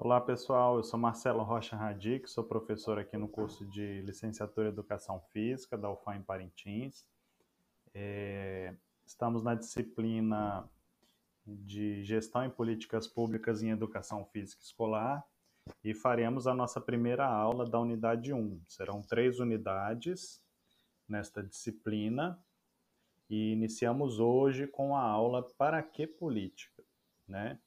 Olá pessoal, eu sou Marcelo Rocha Radic, sou professor aqui no curso de Licenciatura em Educação Física da UFAM em Parintins. É, estamos na disciplina de Gestão em Políticas Públicas em Educação Física Escolar e faremos a nossa primeira aula da unidade 1. Serão três unidades nesta disciplina e iniciamos hoje com a aula Para que Política? Né?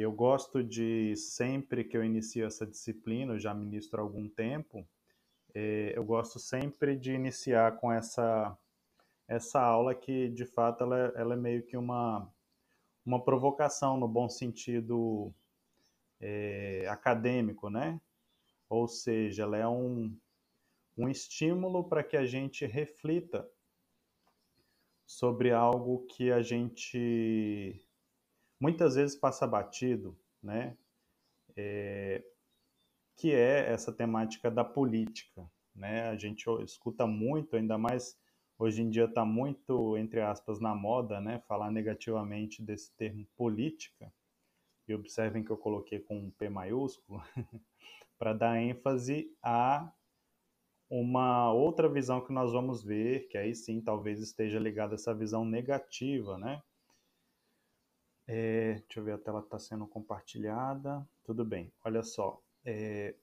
Eu gosto de, sempre que eu inicio essa disciplina, eu já ministro há algum tempo, é, eu gosto sempre de iniciar com essa, essa aula que, de fato, ela, ela é meio que uma, uma provocação no bom sentido é, acadêmico, né? Ou seja, ela é um, um estímulo para que a gente reflita sobre algo que a gente muitas vezes passa batido, né? É, que é essa temática da política, né? A gente escuta muito, ainda mais hoje em dia está muito, entre aspas, na moda, né? Falar negativamente desse termo política. E observem que eu coloquei com um P maiúsculo para dar ênfase a uma outra visão que nós vamos ver, que aí sim talvez esteja ligada essa visão negativa, né? É, deixa eu ver, a tela está sendo compartilhada. Tudo bem, olha só. É,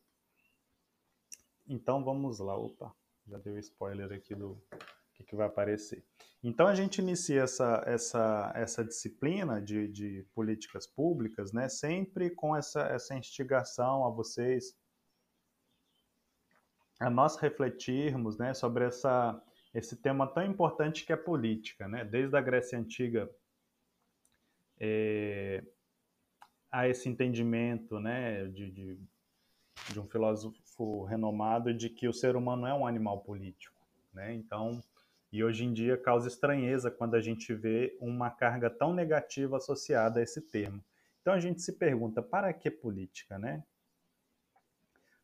então vamos lá. Opa, já deu spoiler aqui do que, que vai aparecer. Então a gente inicia essa, essa, essa disciplina de, de políticas públicas, né, sempre com essa, essa instigação a vocês, a nós refletirmos né, sobre essa, esse tema tão importante que é política. Né? Desde a Grécia Antiga é, esse entendimento né, de, de, de, um filósofo renomado de que o ser humano é um animal político. Né? Então, e hoje em dia causa estranheza quando a gente vê uma carga tão negativa associada a esse termo. Então a gente se pergunta, para que política, né?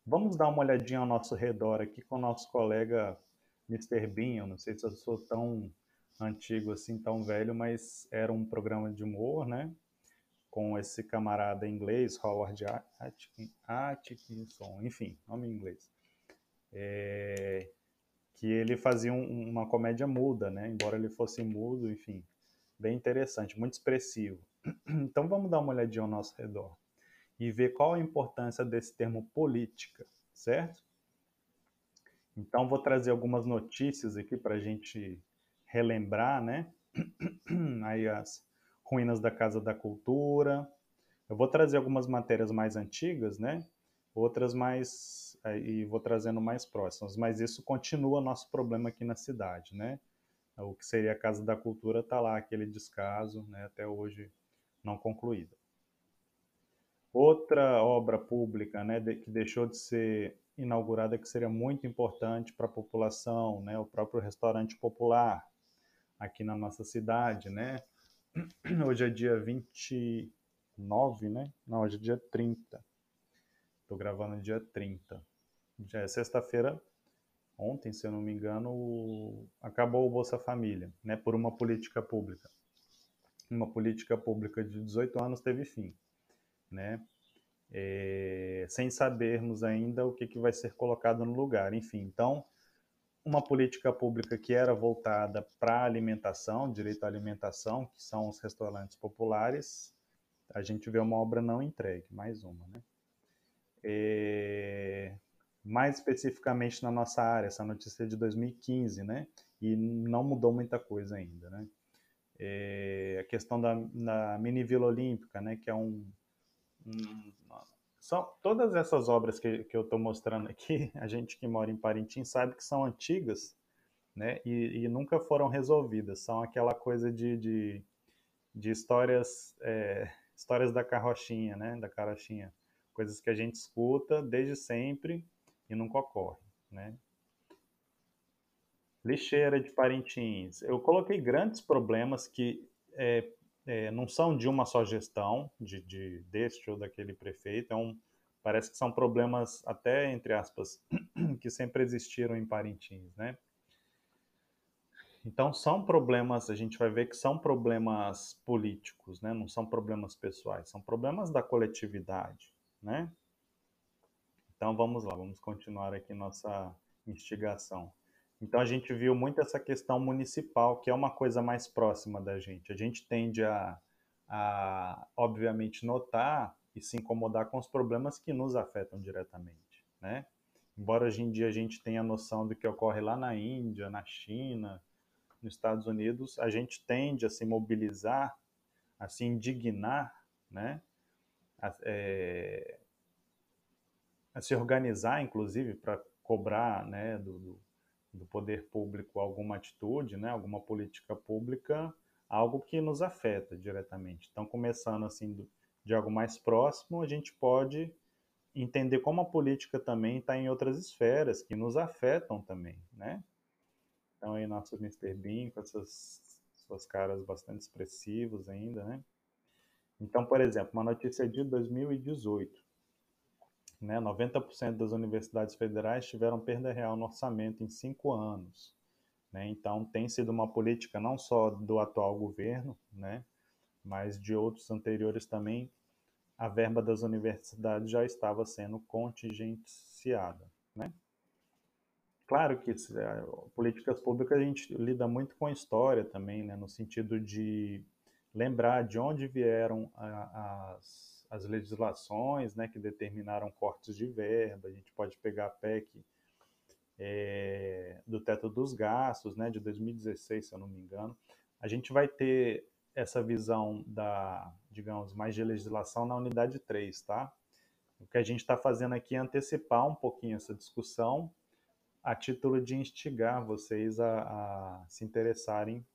Vamos dar uma olhadinha ao nosso redor aqui com o nosso colega Mr. Bean. Eu não sei se eu sou tão antigo assim, tão velho, mas era um programa de humor, né? Com esse camarada inglês, Howard Atkinson, enfim, nome em inglês. É, que ele fazia um, uma comédia muda, né? Embora ele fosse mudo, enfim, bem interessante, muito expressivo. Então vamos dar uma olhadinha ao nosso redor e ver qual a importância desse termo política, certo? Então vou trazer algumas notícias aqui para a gente relembrar, né? Aí as ruínas da Casa da Cultura. Eu vou trazer algumas matérias mais antigas, né? Outras mais e vou trazendo mais próximas, mas isso continua nosso problema aqui na cidade, né? O que seria a Casa da Cultura está lá aquele descaso, né? Até hoje não concluída. Outra obra pública, né, que deixou de ser inaugurada que seria muito importante para a população, né, o próprio restaurante popular, aqui na nossa cidade, né? Hoje é dia 29, né? Não, hoje é dia 30. Estou gravando dia 30. Já é sexta-feira, ontem, se eu não me engano, acabou o Bolsa Família, né? Por uma política pública. Uma política pública de 18 anos teve fim, né? É, sem sabermos ainda o que, que vai ser colocado no lugar. Enfim, então uma política pública que era voltada para alimentação, direito à alimentação, que são os restaurantes populares, a gente vê uma obra não entregue, mais uma, né? É... Mais especificamente na nossa área, essa notícia é de 2015, né? E não mudou muita coisa ainda, né? É... A questão da, da mini Vila Olímpica, né? Que é um, um são todas essas obras que, que eu estou mostrando aqui, a gente que mora em Parintins sabe que são antigas, né? E, e nunca foram resolvidas. São aquela coisa de, de, de histórias, é, histórias da carrochinha, né? Da carochinha. Coisas que a gente escuta desde sempre e nunca ocorre, né? Lixeira de Parintins. Eu coloquei grandes problemas que é, é, não são de uma só gestão, de, de deste ou daquele prefeito, é um, parece que são problemas até, entre aspas, que sempre existiram em Parintins, né? Então são problemas, a gente vai ver que são problemas políticos, né? não são problemas pessoais, são problemas da coletividade. né? Então vamos lá, vamos continuar aqui nossa instigação. Então a gente viu muito essa questão municipal, que é uma coisa mais próxima da gente. A gente tende a, a obviamente, notar e se incomodar com os problemas que nos afetam diretamente, né? Embora hoje em dia a gente tenha noção do que ocorre lá na Índia, na China, nos Estados Unidos, a gente tende a se mobilizar, a se indignar, né? A, é, a se organizar, inclusive, para cobrar né, do, do poder público alguma atitude, né, alguma política pública, algo que nos afeta diretamente. Então, começando assim do, de algo mais próximo, a gente pode entender como a política também está em outras esferas que nos afetam também, né? Então aí nosso Mr. Bean com essas suas caras bastante expressivas ainda, né? Então, por exemplo, uma notícia de 2018, né? 90% das universidades federais tiveram perda real no orçamento em cinco anos. Né? Então, tem sido uma política não só do atual governo, né? mas de outros anteriores também, a verba das universidades já estava sendo contingenciada. Né? Claro que é, políticas públicas a gente lida muito com a história também, né? no sentido de lembrar de onde vieram as as legislações né, que determinaram cortes de verba, a gente pode pegar a PEC é, do teto dos gastos, né, de 2016, se eu não me engano, a gente vai ter essa visão da, digamos, mais de legislação na unidade 3, tá? O que a gente está fazendo aqui é antecipar um pouquinho essa discussão a título de instigar vocês a, a se interessarem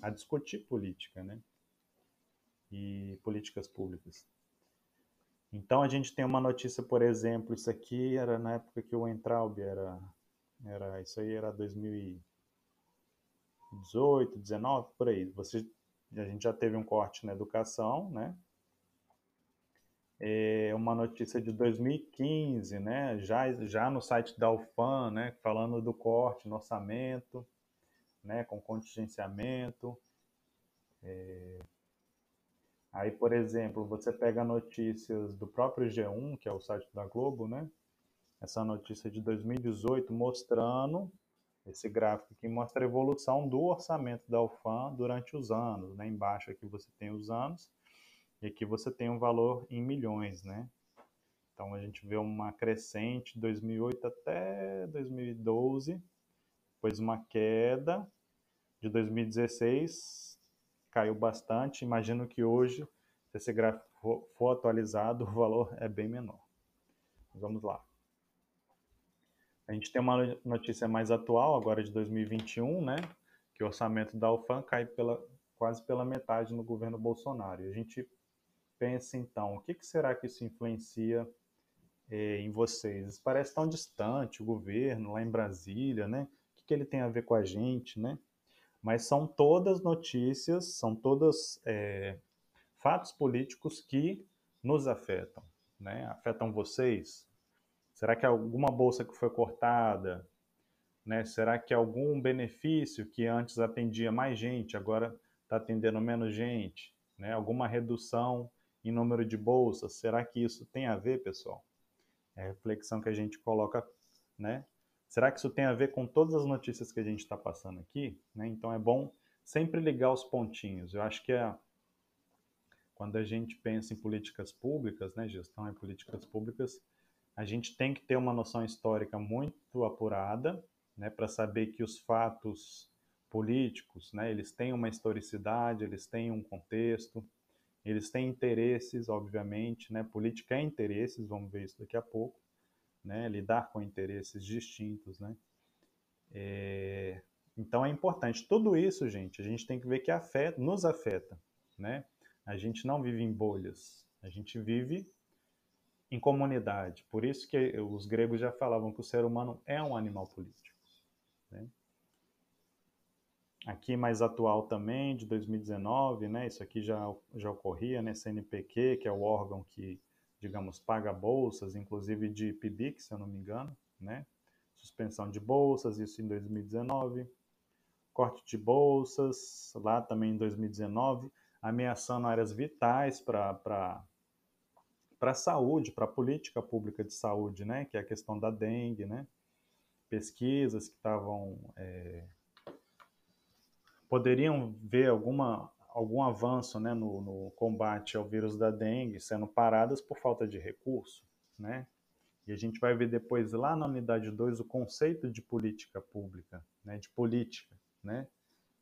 a discutir política, né? E políticas públicas. Então a gente tem uma notícia, por exemplo, isso aqui era na época que o Entraub era, era isso aí era 2018, 19, por aí. Você, a gente já teve um corte na educação, né? É uma notícia de 2015, né? Já, já no site da UFAM, né? Falando do corte no orçamento, né? Com contingenciamento. É, Aí, por exemplo, você pega notícias do próprio G1, que é o site da Globo, né? Essa notícia de 2018 mostrando esse gráfico que mostra a evolução do orçamento da UFAM durante os anos, né? Embaixo aqui você tem os anos e aqui você tem um valor em milhões, né? Então a gente vê uma crescente de 2008 até 2012, depois uma queda de 2016 caiu bastante. Imagino que hoje, se esse gráfico for atualizado, o valor é bem menor. Vamos lá. A gente tem uma notícia mais atual, agora de 2021, né? Que o orçamento da UFAM cai pela, quase pela metade no governo Bolsonaro. A gente pensa então, o que, que será que isso influencia eh, em vocês? Parece tão distante o governo lá em Brasília, né? O que, que ele tem a ver com a gente, né? Mas são todas notícias, são todas é, fatos políticos que nos afetam, né? Afetam vocês? Será que alguma bolsa que foi cortada, né? Será que algum benefício que antes atendia mais gente agora está atendendo menos gente, né? Alguma redução em número de bolsas? Será que isso tem a ver, pessoal? É a reflexão que a gente coloca, né? Será que isso tem a ver com todas as notícias que a gente está passando aqui? Né? Então é bom sempre ligar os pontinhos. Eu acho que é quando a gente pensa em políticas públicas, né, gestão em políticas públicas, a gente tem que ter uma noção histórica muito apurada, né, para saber que os fatos políticos, né, eles têm uma historicidade, eles têm um contexto, eles têm interesses, obviamente, né, política é interesses, vamos ver isso daqui a pouco, né, lidar com interesses distintos, né? É, então é importante. Tudo isso, gente, a gente tem que ver que afeta, nos afeta, né? A gente não vive em bolhas, a gente vive em comunidade. Por isso que os gregos já falavam que o ser humano é um animal político. Né? Aqui mais atual também, de 2019, né? Isso aqui já, já ocorria, né? CNPq, que é o órgão que digamos, paga bolsas, inclusive de PIBIC, se eu não me engano, né? Suspensão de bolsas, isso em 2019. Corte de bolsas, lá também em 2019, ameaçando áreas vitais para a saúde, para a política pública de saúde, né, que é a questão da dengue, né, pesquisas que estavam é, poderiam ver alguma algum avanço né, no, no, combate ao vírus da dengue sendo paradas por falta de recurso, né? E a gente vai ver depois lá na unidade 2 o conceito de política pública, né, de política, né?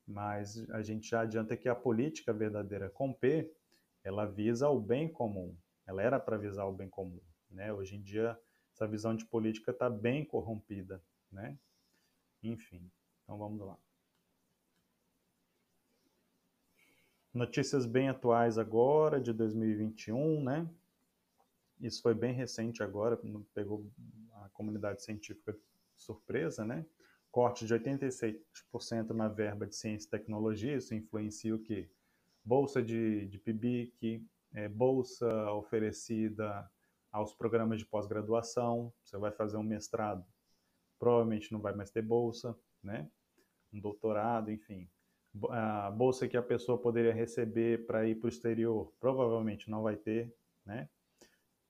Mas a gente já adianta que a política verdadeira com P, ela visa o bem comum. Ela era para visar o bem comum, né? Hoje em dia essa visão de política está bem corrompida, né? Enfim, então vamos lá. Notícias bem atuais agora, de 2021, né? Isso foi bem recente agora, pegou a comunidade científica de surpresa, né? Corte de 86% na verba de ciência e tecnologia, isso influencia o quê? Bolsa de, de PIBIC, é, bolsa oferecida aos programas de pós-graduação, você vai fazer um mestrado, provavelmente não vai mais ter bolsa, né? Um doutorado, enfim. A bolsa que a pessoa poderia receber para ir para o exterior, provavelmente não vai ter, né?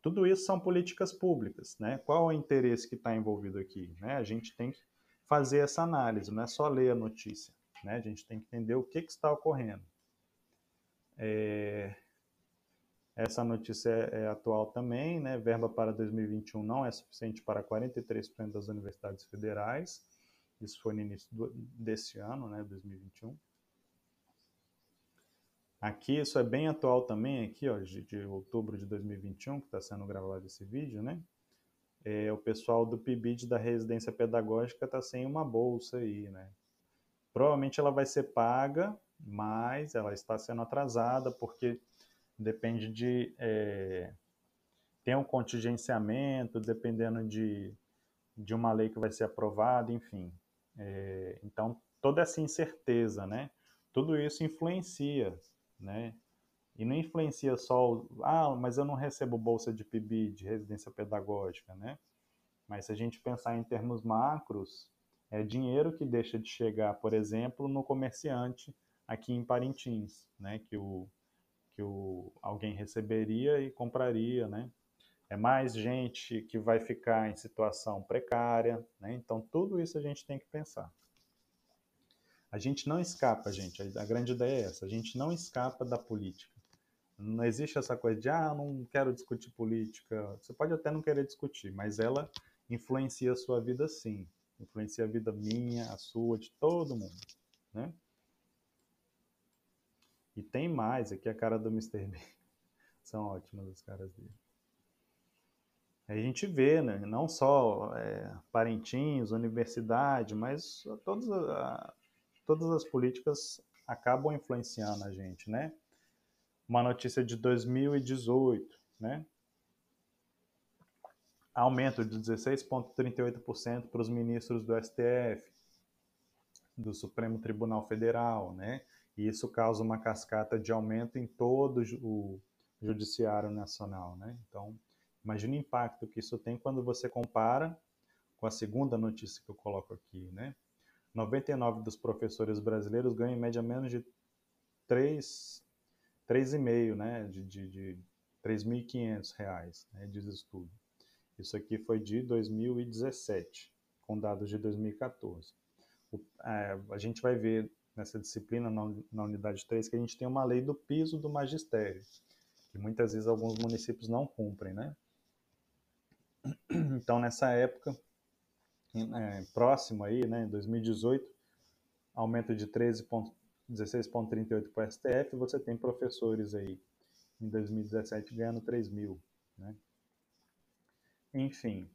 Tudo isso são políticas públicas, né? Qual é o interesse que está envolvido aqui? Né? A gente tem que fazer essa análise, não é só ler a notícia, né? A gente tem que entender o que, que está ocorrendo. É... Essa notícia é, atual também, né? Verba para 2021 não é suficiente para 43% das universidades federais. Isso foi no início do, desse ano, né? 2021. Aqui, isso é bem atual também, aqui, ó, de, de outubro de 2021, que está sendo gravado esse vídeo, né? É, o pessoal do PIBID da residência pedagógica está sem uma bolsa aí, né? Provavelmente ela vai ser paga, mas ela está sendo atrasada, porque depende de. É, tem um contingenciamento, dependendo de, de uma lei que vai ser aprovada, enfim. É, então, toda essa incerteza, né? Tudo isso influencia, né? E não influencia só, ah, mas eu não recebo bolsa de PIB, de residência pedagógica, né? Mas se a gente pensar em termos macros, é dinheiro que deixa de chegar, por exemplo, no comerciante aqui em Parintins, né? Que o, que o, alguém receberia e compraria, né? É mais gente que vai ficar em situação precária, né? Então, tudo isso a gente tem que pensar. A gente não escapa, gente. A grande ideia é essa. A gente não escapa da política. Não existe essa coisa de, ah, não quero discutir política. Você pode até não querer discutir, mas ela influencia a sua vida sim. Influencia a vida minha, a sua, de todo mundo, né? E tem mais, aqui a cara do Mr. B. São ótimas as caras dele. A gente vê, né, não só é, parentinhos, universidade, mas todas, a, todas as políticas acabam influenciando a gente, né? Uma notícia de 2018, né? Aumento de 16,38% para os ministros do STF, do Supremo Tribunal Federal, né? E isso causa uma cascata de aumento em todo o judiciário nacional, né? Então, imagine o impacto que isso tem quando você compara com a segunda notícia que eu coloco aqui, né? 99 dos professores brasileiros ganham em média menos de 3, 3,5, né? De, de, de 3.500 reais, né? Diz estudo. Isso aqui foi de 2017, com dados de 2014. O, é, a gente vai ver nessa disciplina, na, na unidade 3, que a gente tem uma lei do piso do magistério, que muitas vezes alguns municípios não cumprem, né? Então, nessa época, é, próximo aí, né, em 2018, aumento de 13,16,38 para o STF, você tem professores aí em 2017 ganhando 3 mil, né? Enfim,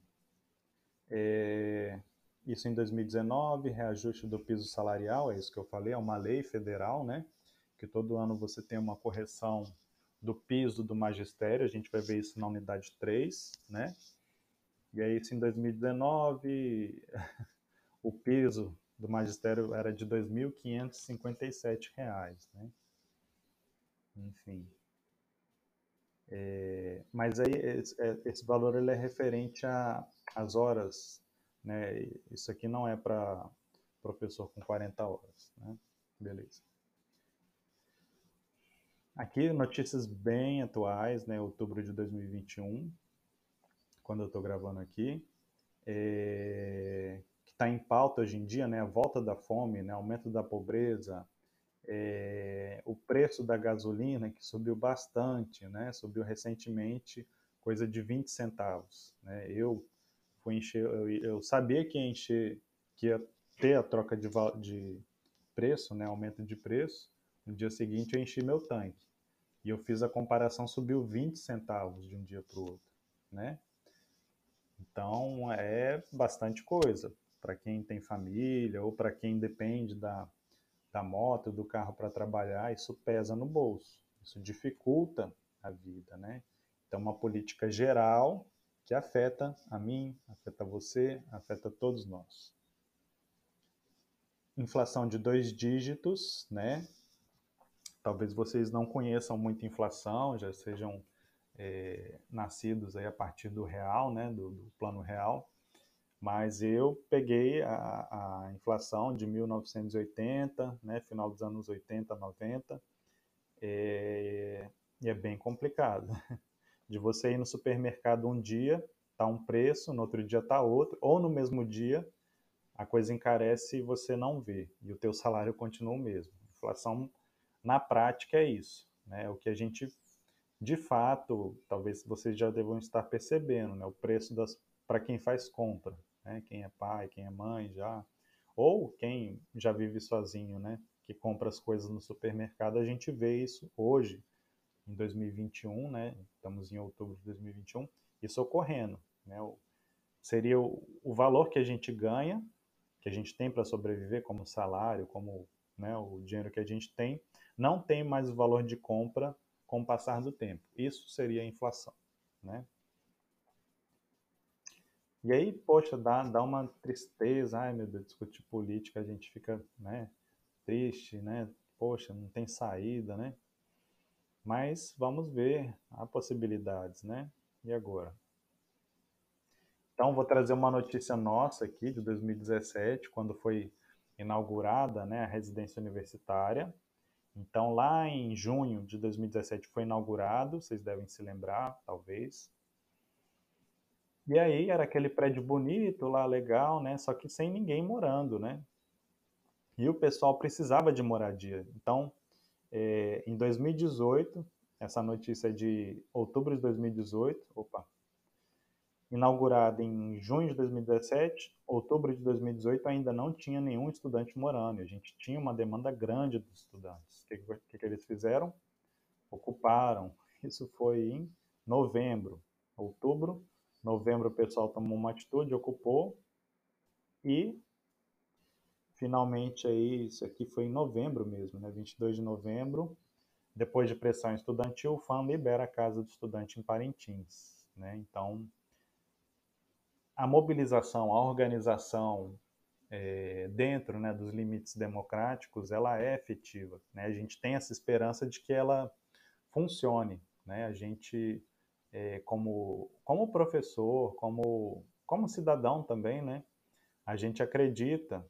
é, isso em 2019, reajuste do piso salarial, é isso que eu falei, é uma lei federal, né? Que todo ano você tem uma correção do piso do magistério, a gente vai ver isso na unidade 3, né? E aí, isso em 2019, o piso do magistério era de R$ 2.557, né? Enfim. É, mas aí, esse, é, valor ele é referente às horas né? Isso aqui não é para professor com 40 horas, né? Beleza. Aqui notícias bem atuais, né? Outubro de 2021, quando eu estou gravando aqui, é, que está em pauta hoje em dia, né? A volta da fome, né? Aumento da pobreza, é, o preço da gasolina que subiu bastante, né? Subiu recentemente, coisa de 20 centavos, né? Eu fui encher, eu, eu sabia que ia encher, que ia ter a troca de, de preço, né? Aumento de preço. No dia seguinte eu enchi meu tanque e eu fiz a comparação, subiu 20 centavos de um dia para o outro, né? Então é bastante coisa para quem tem família ou para quem depende da da moto, do carro para trabalhar, isso pesa no bolso, isso dificulta a vida, né? Então, uma política geral que afeta a mim, afeta você, afeta todos nós. Inflação de dois dígitos, né? Talvez vocês não conheçam muito inflação, já sejam é, nascidos aí a partir do real, né? Do, do plano real mas eu peguei a, a, inflação de 1980, né, final dos anos 80, 90, é, e é bem complicado. De você ir no supermercado um dia, tá um preço, no outro dia tá outro, ou no mesmo dia a coisa encarece e você não vê, e o teu salário continua o mesmo. Inflação, na prática, é isso. Né? O que a gente, de fato, talvez vocês já devam estar percebendo, né? o preço para quem faz compra né? Quem é pai, quem é mãe já, ou quem já vive sozinho, né? Que compra as coisas no supermercado, a gente vê isso hoje, em 2021, né? Estamos em outubro de 2021, isso ocorrendo, né? O, seria o, o valor que a gente ganha, que a gente tem para sobreviver, como salário, como né, o dinheiro que a gente tem, não tem mais o valor de compra com o passar do tempo. Isso seria a inflação, né? E aí, poxa, dá, dá uma tristeza, ai meu Deus, discutir política, a gente fica, né, triste, né, poxa, não tem saída, né? Mas vamos ver, há possibilidades, né? E agora? Então, vou trazer uma notícia nossa aqui, de 2017, quando foi inaugurada né, a residência universitária. Então, lá em junho de 2017 foi inaugurado, vocês devem se lembrar, talvez. E aí era aquele prédio bonito lá, legal, né? Só que sem ninguém morando, né? E o pessoal precisava de moradia. Então, é, em 2018, essa notícia é de outubro de 2018, opa, inaugurada em junho de 2017, outubro de 2018 ainda não tinha nenhum estudante morando. A gente tinha uma demanda grande dos estudantes. O que, que, eles fizeram? Ocuparam. Isso foi em novembro, outubro Novembro o pessoal tomou uma atitude, ocupou e finalmente aí, isso aqui foi em novembro mesmo, né, 22 de novembro, depois de pressão estudantil, o FAM libera a casa do estudante em Parintins, né? Então, a mobilização, a organização é, dentro né, dos limites democráticos, ela é efetiva. Né? A gente tem essa esperança de que ela funcione. Né? A gente é, como, como professor, como, como cidadão também, né? A gente acredita,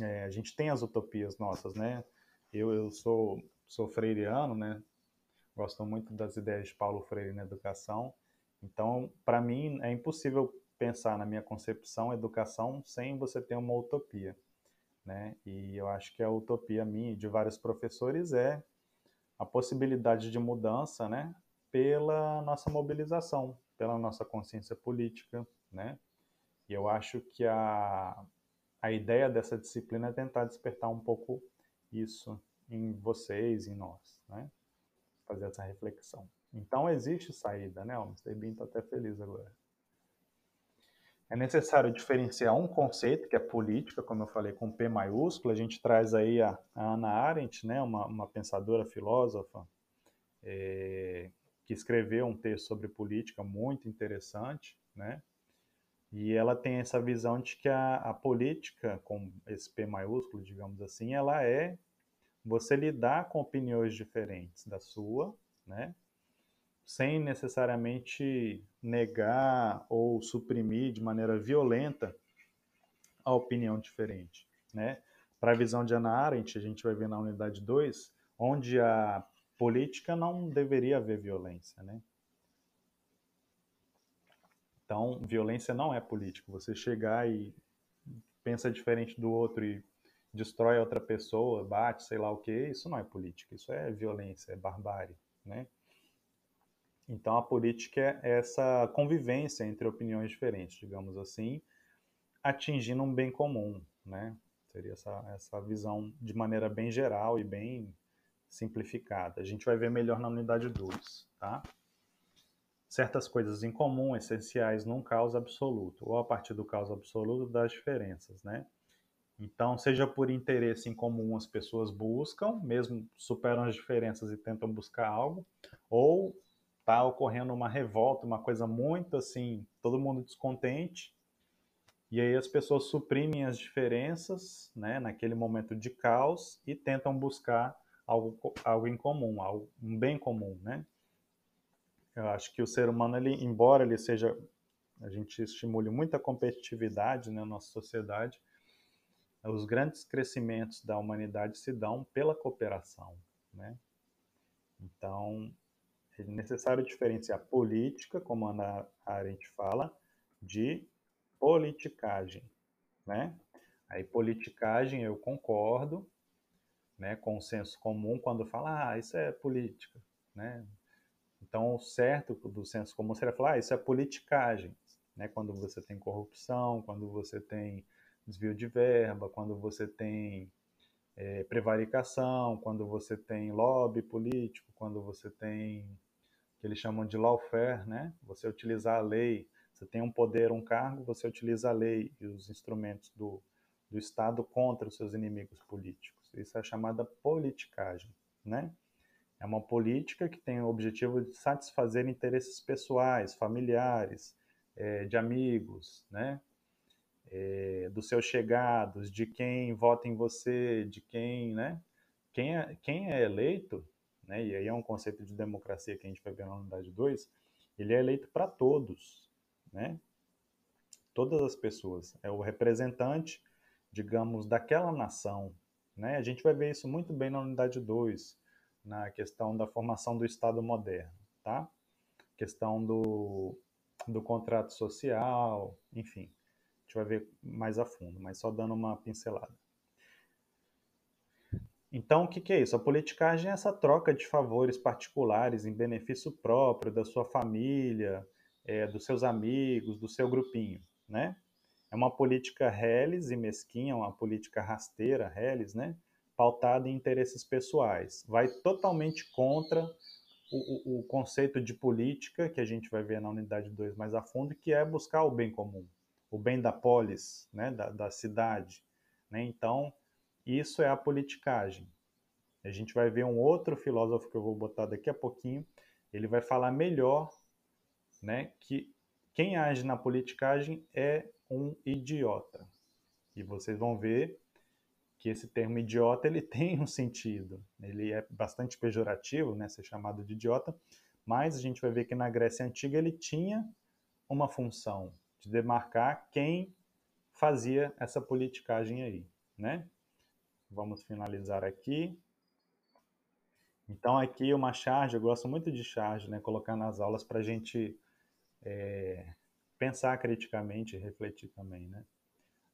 é, a gente tem as utopias nossas, né? Eu, eu sou, sou freireano, né? Gosto muito das ideias de Paulo Freire na educação. Então, para mim, é impossível pensar na minha concepção educação sem você ter uma utopia, né? E eu acho que a utopia minha e de vários professores é a possibilidade de mudança, né? pela nossa mobilização, pela nossa consciência política, né? E eu acho que a, a ideia dessa disciplina é tentar despertar um pouco isso em vocês, em nós, né? Fazer essa reflexão. Então existe saída, né? O Mr. Bean está até feliz agora. É necessário diferenciar um conceito, que é política, como eu falei, com P maiúsculo. A gente traz aí a, Ana Arendt, né? uma, uma pensadora, filósofa, é, que escreveu um texto sobre política muito interessante, né? E ela tem essa visão de que a, a política, com esse P maiúsculo, digamos assim, ela é você lidar com opiniões diferentes da sua, né? Sem necessariamente negar ou suprimir de maneira violenta a opinião diferente, né? Para a visão de Ana Arendt, a gente vai ver na unidade 2, onde a política não deveria haver violência, né? Então, violência não é política. Você chegar e pensa diferente do outro e destrói outra pessoa, bate, sei lá o que, isso não é política, isso é violência, é barbárie, né? Então a política é essa convivência entre opiniões diferentes, digamos assim, atingindo um bem comum, né? Seria essa, essa visão de maneira bem geral e bem simplificada. A gente vai ver melhor na unidade 2, tá? Certas coisas em comum, essenciais num caos absoluto, ou a partir do caos absoluto das diferenças, né? Então, seja por interesse em comum as pessoas buscam, mesmo superam as diferenças e tentam buscar algo, ou está ocorrendo uma revolta, uma coisa muito assim, todo mundo descontente, e aí as pessoas suprimem as diferenças, né, naquele momento de caos e tentam buscar algo, algo em comum, algo, um bem comum, né? Eu acho que o ser humano, ele, embora ele seja, a gente estimule muita competitividade né, na nossa sociedade, os grandes crescimentos da humanidade se dão pela cooperação, né? Então, é necessário diferenciar política, como a Ana Arendt fala, de politicagem, né? Aí politicagem eu concordo, né, com o senso comum quando fala, ah, isso é política, né? Então, o certo do senso comum seria falar, ah, isso é politicagem, né? Quando você tem corrupção, quando você tem desvio de verba, quando você tem é, prevaricação, quando você tem lobby político, quando você tem eles chamam de lawfare, né? Você utilizar a lei, você tem um poder, um cargo, você utiliza a lei e os instrumentos do, do Estado contra os seus inimigos políticos. Isso é chamada politicagem, né? É uma política que tem o objetivo de satisfazer interesses pessoais, familiares, é, de amigos, né? é, dos seus chegados, de quem vota em você, de quem, né? Quem é, quem é eleito, né? E aí é um conceito de democracia que a gente vai ver na unidade 2, ele é eleito para todos, né? Todas as pessoas. É o representante, digamos, daquela nação, né? A gente vai ver isso muito bem na unidade 2, na questão da formação do Estado moderno, tá? Questão do, do contrato social, enfim gente vai ver mais a fundo, mas só dando uma pincelada. Então, o que, que é isso? A politicagem é essa troca de favores particulares em benefício próprio da sua família, é, dos seus amigos, do seu grupinho, né? É uma política reles e mesquinha, uma política rasteira, reles, né? Pautada em interesses pessoais. Vai totalmente contra o, o, o conceito de política, que a gente vai ver na unidade 2 mais a fundo, que é buscar o bem comum o bem da polis, né, da, da cidade. Né? Então, isso é a politicagem. A gente vai ver um outro filósofo que eu vou botar daqui a pouquinho, ele vai falar melhor né, que quem age na politicagem é um idiota. E vocês vão ver que esse termo idiota ele tem um sentido. Ele é bastante pejorativo, né, ser chamado de idiota, mas a gente vai ver que na Grécia Antiga ele tinha uma função, de demarcar quem fazia essa politicagem aí, né? Vamos finalizar aqui. Então aqui uma charge, eu gosto muito de charge, né? Colocar nas aulas para a gente é, pensar criticamente e refletir também, né?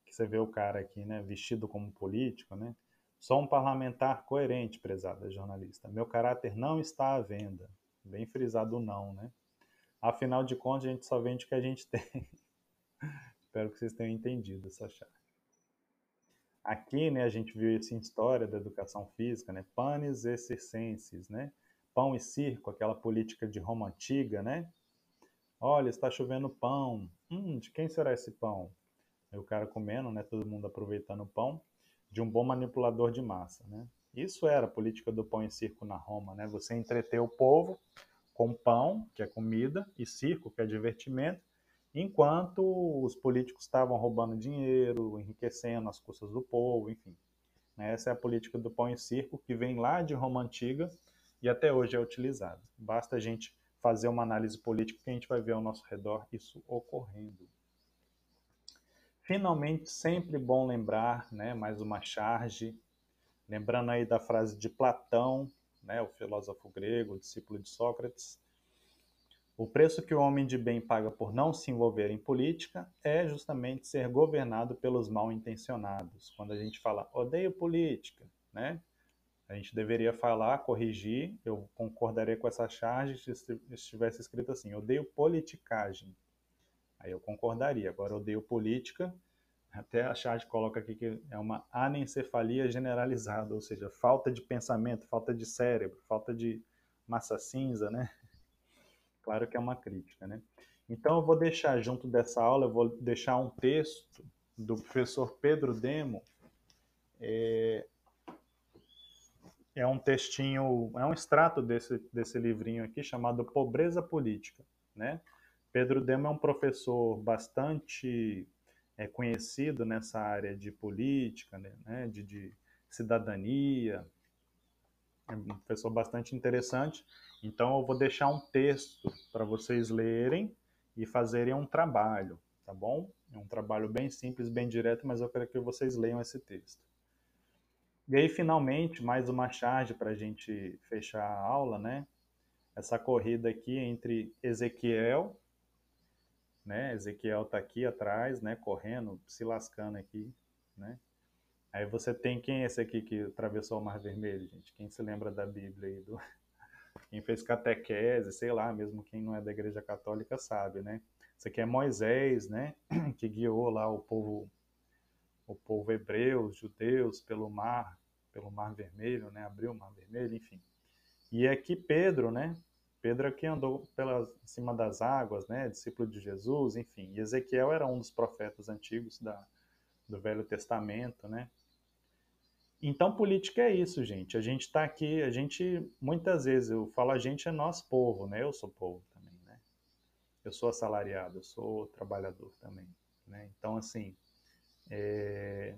Que você vê o cara aqui, né? Vestido como político, né? Sou um parlamentar coerente, prezada jornalista. Meu caráter não está à venda. Bem frisado não, né? Afinal de contas, a gente só vende o que a gente tem. Espero que vocês tenham entendido essa chave. Aqui, né, a gente viu isso em história da educação física, né, panis e circenses, né, pão e circo, aquela política de Roma antiga, né, olha, está chovendo pão, hum, de quem será esse pão? Aí o cara comendo, né, todo mundo aproveitando o pão, de um bom manipulador de massa, né. Isso era a política do pão e circo na Roma, né, você entreter o povo com pão, que é comida, e circo, que é divertimento, enquanto os políticos estavam roubando dinheiro, enriquecendo as custas do povo, enfim. Né? Essa é a política do pão e circo que vem lá de Roma Antiga e até hoje é utilizada. Basta a gente fazer uma análise política que a gente vai ver ao nosso redor isso ocorrendo. Finalmente, sempre bom lembrar, né, mais uma charge, Lembrando aí da frase de Platão, né, o filósofo grego, discípulo de Sócrates, o preço que o homem de bem paga por não se envolver em política é justamente ser governado pelos mal intencionados. Quando a gente fala odeio política, né? A gente deveria falar, corrigir, eu concordaria com essa charge se estivesse escrito assim, odeio politicagem. Aí eu concordaria. Agora, odeio política, até a charge coloca aqui que é uma anencefalia generalizada, ou seja, falta de pensamento, falta de cérebro, falta de massa cinza, né? Claro que é uma crítica, né? Então eu vou deixar junto dessa aula, eu vou deixar um texto do professor Pedro Demo. É, é um textinho, é um extrato desse, desse livrinho aqui chamado Pobreza Política, né? Pedro Demo é um professor bastante é, conhecido nessa área de política, né, de, de cidadania, é um professor bastante interessante. Então eu vou deixar um texto para vocês lerem e fazerem um trabalho, tá bom? É um trabalho bem simples, bem direto, mas eu quero que vocês leiam esse texto. E aí, finalmente, mais uma charge para a gente fechar a aula, né? Essa corrida aqui entre Ezequiel, né? Ezequiel está aqui atrás, né? Correndo, se lascando aqui, né? Aí você tem quem é esse aqui que atravessou o Mar Vermelho, gente? Quem se lembra da Bíblia aí? Do... Quem fez catequese, sei lá, mesmo quem não é da Igreja Católica sabe, né? Isso aqui é Moisés, né? Que guiou lá o povo, o povo hebreu, os judeus, pelo mar, pelo Mar Vermelho, né? Abriu o Mar Vermelho, enfim. E aqui Pedro, né? Pedro aqui andou pela cima das águas, né? Discípulo de Jesus, enfim. E Ezequiel era um dos profetas antigos da, do Velho Testamento, né? Então, política é isso, gente. A gente está aqui, a gente, muitas vezes, eu falo a gente é nosso povo, né? Eu sou povo também, né? Eu sou assalariado, eu sou trabalhador também, né? Então, assim, é...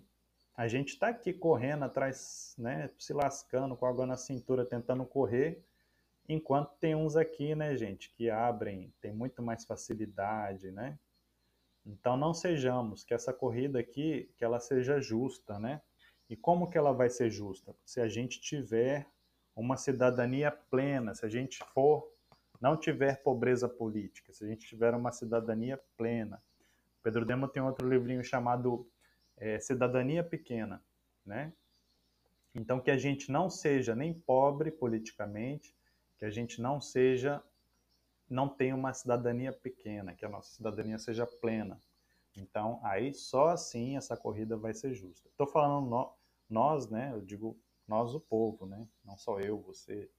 a gente está aqui correndo atrás, né? Se lascando com água na cintura, tentando correr, enquanto tem uns aqui, né, gente, que abrem, tem muito mais facilidade, né? Então, não sejamos, que essa corrida aqui, que ela seja justa, né? E como que ela vai ser justa? Se a gente tiver uma cidadania plena, se a gente for não tiver pobreza política, se a gente tiver uma cidadania plena. Pedro Demo tem outro livrinho chamado é, Cidadania Pequena, né? Então que a gente não seja nem pobre politicamente, que a gente não seja não tenha uma cidadania pequena, que a nossa cidadania seja plena. Então, aí só assim essa corrida vai ser justa. Estou falando no, nós, né? Eu digo nós, o povo, né? Não só eu, você,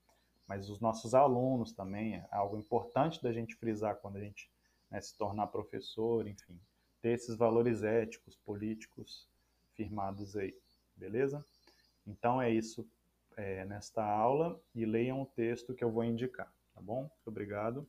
mas os nossos alunos também. É algo importante da gente frisar quando a gente né, se tornar professor, enfim, ter esses valores éticos, políticos firmados aí, beleza? Então é isso é, nesta aula e leiam o texto que eu vou indicar, tá bom? Obrigado.